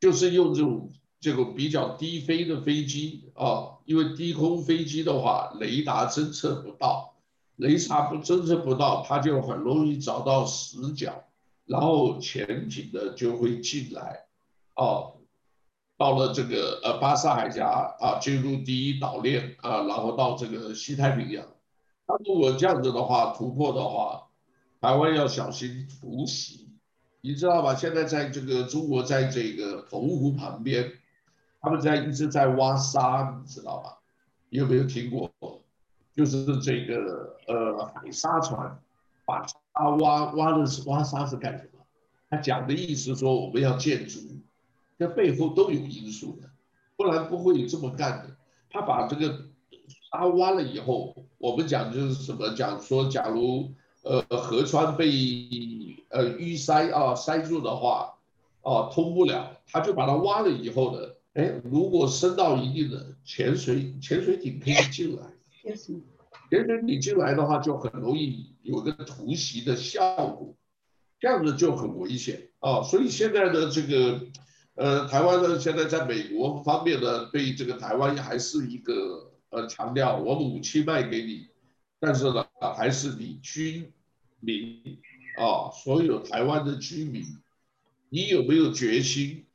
就是用这种这个比较低飞的飞机啊，因为低空飞机的话，雷达侦测不到，雷达不侦测不到，它就很容易找到死角。然后潜艇的就会进来，哦，到了这个呃巴士海峡啊，进入第一岛链啊，然后到这个西太平洋。那如果这样子的话突破的话，台湾要小心突袭，你知道吧？现在在这个中国，在这个澎湖旁边，他们在一直在挖沙，你知道吧？你有没有听过？就是这个呃海沙船把。啊，挖挖的是挖沙是干什么？他讲的意思说我们要建筑，这背后都有因素的，不然不会这么干的。他把这个沙挖了以后，我们讲就是什么？讲说假如呃河川被呃淤塞啊塞住的话，啊通不了，他就把它挖了以后呢，哎，如果升到一定的潜水潜水艇可以进来。潜水艇进来的话，就很容易有个突袭的效果，这样子就很危险啊。所以现在的这个，呃，台湾呢，现在在美国方面呢，对这个台湾还是一个呃强调，我武器卖给你，但是呢，还是你居民啊，所有台湾的居民，你有没有决心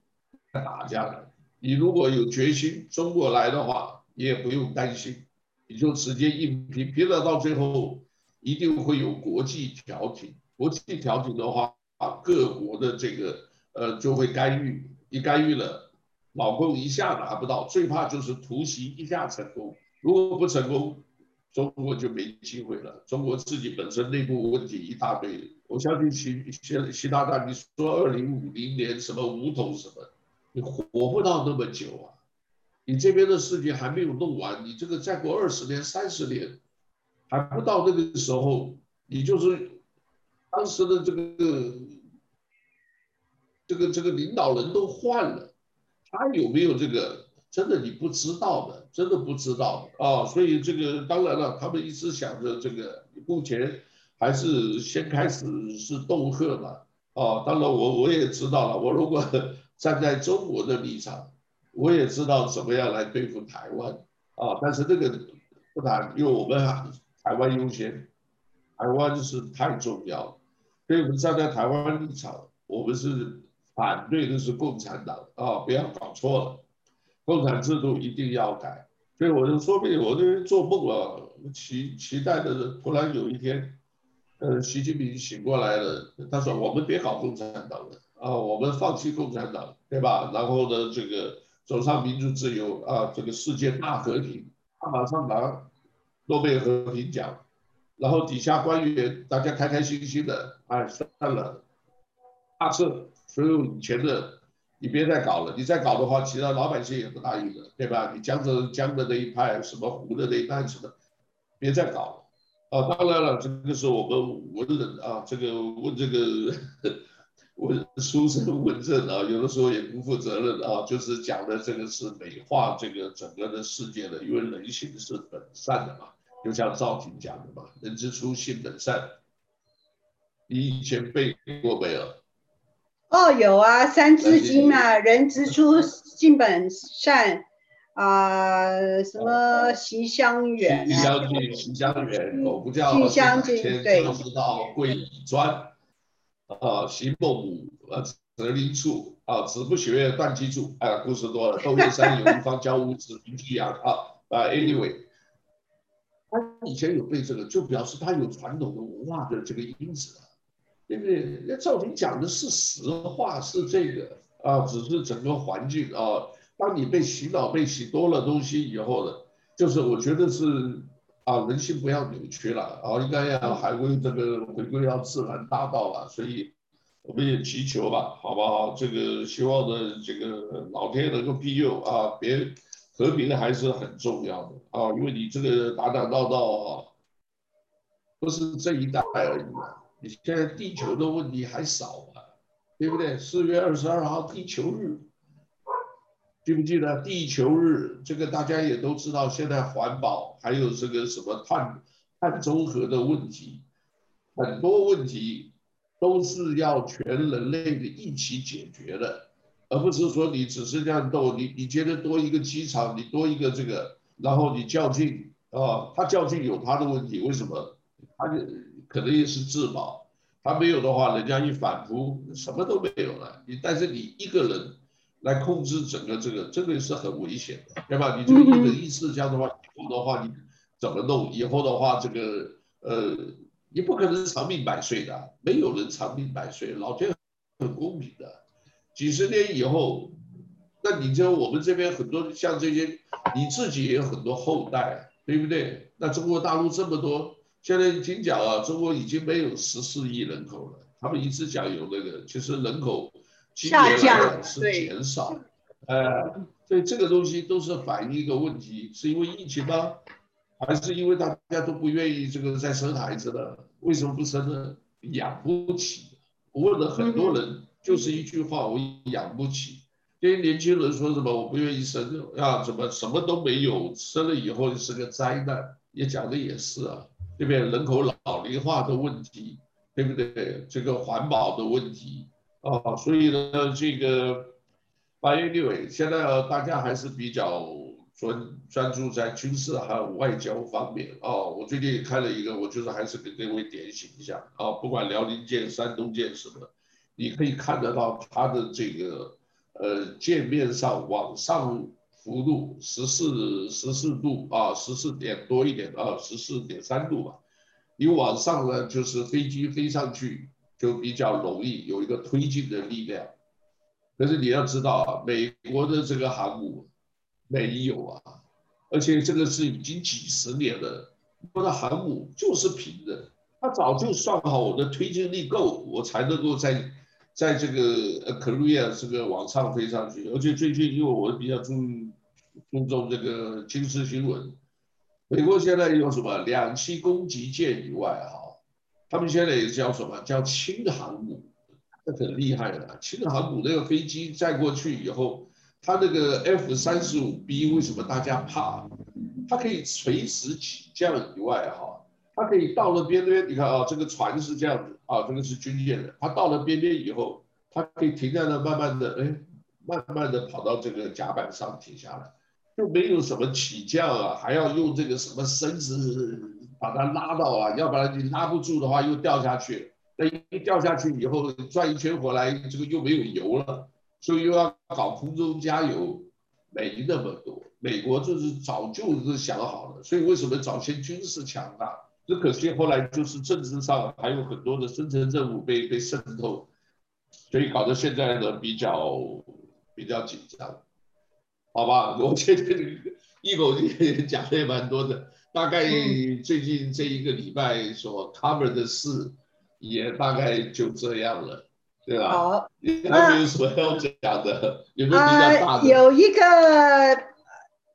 打下来？你如果有决心，中国来的话，你也不用担心。你就直接硬拼，拼了到最后一定会有国际调停。国际调停的话，啊，各国的这个呃就会干预，一干预了，老共一下拿不到，最怕就是突袭一下成功。如果不成功，中国就没机会了。中国自己本身内部问题一大堆，我相信习习习大大，你说二零五零年什么武统什么，你活不到那么久啊。你这边的事情还没有弄完，你这个再过二十年、三十年，还不到那个时候，你就是当时的这个这个这个领导人都换了，他有没有这个？真的你不知道的，真的不知道啊！所以这个当然了，他们一直想着这个，目前还是先开始是恫吓嘛啊！当然我我也知道了，我如果站在中国的立场。我也知道怎么样来对付台湾啊，但是这个不谈，因为我们台湾优先，台湾是太重要，所以我们站在台湾立场，我们是反对的是共产党啊，不要搞错了，共产制度一定要改。所以我就说不定我那边做梦了，期期待的突然有一天，呃，习近平醒过来了，他说我们别搞共产党了啊，我们放弃共产党，对吧？然后呢，这个走上民主自由啊，这个世界大和平，他马上拿诺贝尔和平奖，然后底下官员大家开开心心的，哎，算了，下次所有以前的。你别再搞了，你再搞的话，其他老百姓也不答应了，对吧？你江浙江的那一派，什么胡的那一派，什么，别再搞了。啊，当然了，这个是我们文人啊，这个问这个文书生文正啊，有的时候也不负责任啊，就是讲的这个是美化这个整个的世界的，因为人性是本善的嘛，就像赵婷讲的嘛，人之初性本善。你以前背过没有？哦，有啊，《三字经》啊，“人之初，性本善”，啊、呃，什么“习相远”啊，“习相近，习相远”，狗不教，习相近，对，知道贵以专，啊，习孟母，啊，择邻处，啊，子不学，断机杼，哎呀，故事多了。窦燕山有一方，教五子，名俱扬，啊，啊，anyway，他以前有背这个，就表示他有传统的文化的这个因子。对不对？那赵婷讲的是实话，是这个啊，只是整个环境啊。当你被洗脑、被洗多了东西以后呢，就是我觉得是啊，人性不要扭曲了啊，应该要还归这个回归到自然大道了。所以我们也祈求吧，好不好？这个希望呢，这个老天能够庇佑啊，别和平的还是很重要的啊，因为你这个打打闹闹啊，不是这一代而已啊。你现在地球的问题还少啊，对不对？四月二十二号地球日，记不记得地球日？这个大家也都知道。现在环保还有这个什么碳碳中和的问题，很多问题都是要全人类的一起解决的，而不是说你只是这样斗。你你觉得多一个机场，你多一个这个，然后你较劲啊？他较劲有他的问题，为什么？他就。可能也是自保，他没有的话，人家一反扑，什么都没有了。你但是你一个人来控制整个这个，这个是很危险的，对吧？你这个一人一次这样的话，以后的话你怎么弄？以后的话，这个呃，你不可能长命百岁的，没有人长命百岁，老天很公平的。几十年以后，那你就我们这边很多像这些，你自己也有很多后代，对不对？那中国大陆这么多。现在已经讲啊，中国已经没有十四亿人口了。他们一直讲有那个，其实人口今年来讲是减少。呃，所以这个东西都是反映一个问题，是因为疫情吗？还是因为大家都不愿意这个再生孩子了？为什么不生呢？养不起。我问了很多人，就是一句话：我养不起。因为年轻人说什么我不愿意生啊，怎么什么都没有，生了以后是个灾难，也讲的也是啊。对不对人口老龄化的问题，对不对？这个环保的问题啊，所以呢，这个八月六日，现在大家还是比较专专注在军事还有外交方面啊。我最近也开了一个，我就是还是给各位点醒一下啊，不管辽宁舰、山东舰什么，你可以看得到它的这个呃舰面上往上。幅度十四十四度啊，十四点多一点啊，十四点三度吧。你往上呢，就是飞机飞上去就比较容易有一个推进的力量。可是你要知道啊，美国的这个航母没有啊，而且这个是已经几十年了，我的航母就是平的，它早就算好我的推进力够，我才能够在在这个呃克鲁亚这个往上飞上去。而且最近因为我比较注意。注重这个军事新闻，美国现在有什么两栖攻击舰以外，啊，他们现在也叫什么叫轻航母，这很厉害的。轻航母那个飞机载过去以后，它那个 F 三十五 B 为什么大家怕？它可以垂直起降以外，哈，它可以到了边边，你看啊，这个船是这样子啊，这个是军舰的，它到了边边以后，它可以停在那，慢慢的，哎，慢慢的跑到这个甲板上停下来。就没有什么起降啊，还要用这个什么绳子把它拉到啊，要不然你拉不住的话又掉下去。那一掉下去以后转一圈回来，这个又没有油了，所以又要搞空中加油，没那么多。美国就是早就是想好了，所以为什么早先军事强大？只可惜后来就是政治上还有很多的深层任务被被渗透，所以搞得现在呢比较比较紧张，好吧？我觉得一口气讲的也蛮多的，大概最近这一个礼拜所 cover 的事也大概就这样了，对吧？好，有什么要讲的？有没有比较大的？呃，有一个。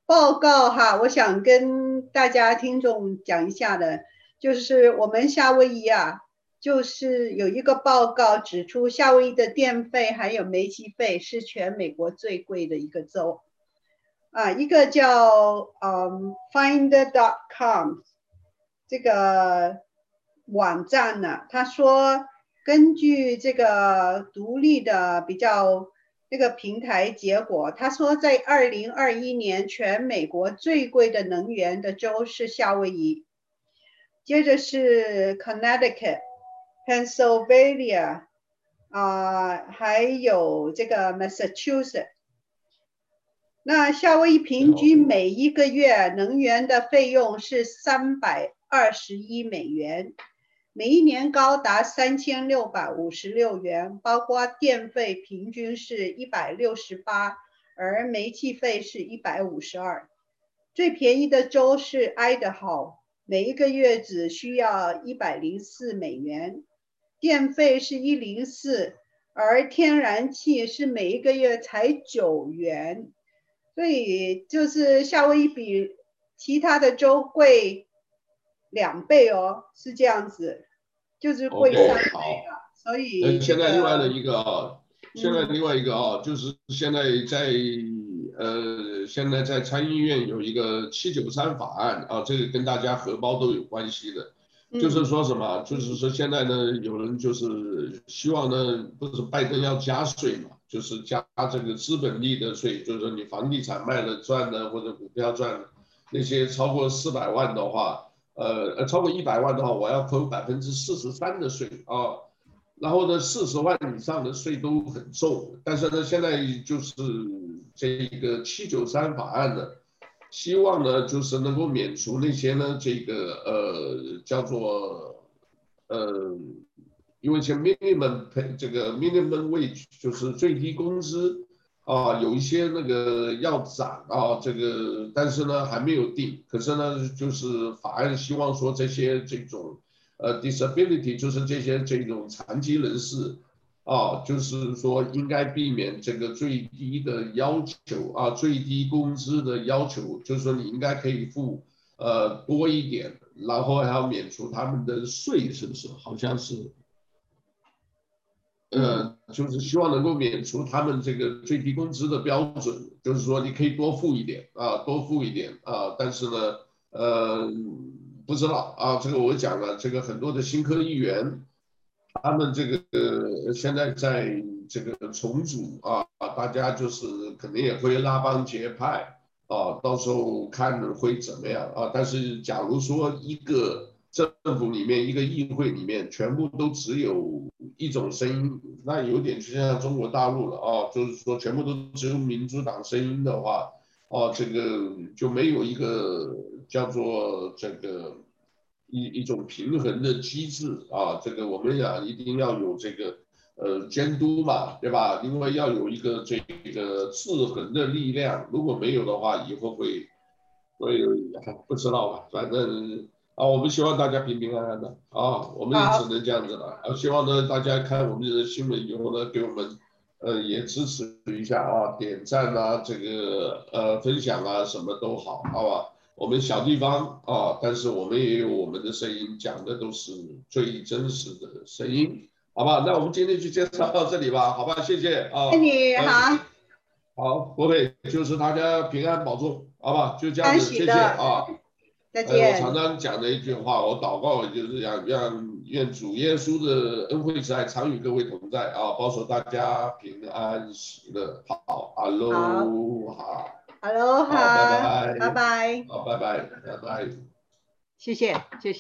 报告哈，我想跟大家听众讲一下的，就是我们夏威夷啊，就是有一个报告指出，夏威夷的电费还有煤气费是全美国最贵的一个州，啊，一个叫嗯 Finder.com 这个网站呢，他说根据这个独立的比较。这个平台结果，他说，在二零二一年，全美国最贵的能源的州是夏威夷，接着是 Connecticut、Pennsylvania，啊，还有这个 Massachusetts。那夏威夷平均每一个月能源的费用是三百二十一美元。每一年高达三千六百五十六元，包括电费平均是一百六十八，而煤气费是一百五十二。最便宜的州是爱达荷，每一个月只需要一百零四美元，电费是一零四，而天然气是每一个月才九元，所以就是夏威夷比其他的州贵。两倍哦，是这样子，就是贵三倍所以、呃，现在另外的一个啊，现在另外一个啊，嗯、就是现在在呃，现在在参议院有一个七九三法案啊，这个跟大家荷包都有关系的，嗯、就是说什么，就是说现在呢，有人就是希望呢，不是拜登要加税嘛，就是加这个资本利得税，就是说你房地产卖了赚的或者股票赚的那些超过四百万的话。呃呃，超过一百万的话，我要扣百分之四十三的税啊。然后呢，四十万以上的税都很重。但是呢，现在就是这个七九三法案的，希望呢就是能够免除那些呢这个呃叫做呃，因为前 minimum 这个 minimum wage 就是最低工资。啊，有一些那个要涨啊，这个但是呢还没有定，可是呢就是法案希望说这些这种呃 disability 就是这些这种残疾人士啊，就是说应该避免这个最低的要求啊，最低工资的要求，就是说你应该可以付呃多一点，然后还要免除他们的税，是不是？好像是。呃，就是希望能够免除他们这个最低工资的标准，就是说你可以多付一点啊，多付一点啊，但是呢，呃，不知道啊，这个我讲了，这个很多的新科议员，他们这个现在在这个重组啊，大家就是肯定也会拉帮结派啊，到时候看会怎么样啊，但是假如说一个。政府里面一个议会里面全部都只有一种声音，那有点就像中国大陆了啊，就是说全部都只有民主党声音的话，哦，这个就没有一个叫做这个一一种平衡的机制啊，这个我们讲一定要有这个呃监督嘛，对吧？因为要有一个这个制衡的力量，如果没有的话，以后会会不知道吧，反正。啊，我们希望大家平平安安的啊，我们也只能这样子了。啊，希望呢大家看我们的新闻以后呢，给我们呃也支持一下啊，点赞啊，这个呃分享啊，什么都好，好吧？我们小地方啊，但是我们也有我们的声音，讲的都是最真实的声音，好吧？那我们今天就介绍到这里吧，好吧？谢谢啊。谢谢你好。好，不会，就是大家平安保重，好吧？就这样子，谢谢啊。再见。我常常讲的一句话，我祷告就是让让愿主耶稣的恩惠慈爱常与各位同在啊，保守大家平安喜乐。好，哈喽，好，哈喽，好，拜拜，拜拜，好，拜拜，拜拜，谢谢，谢谢。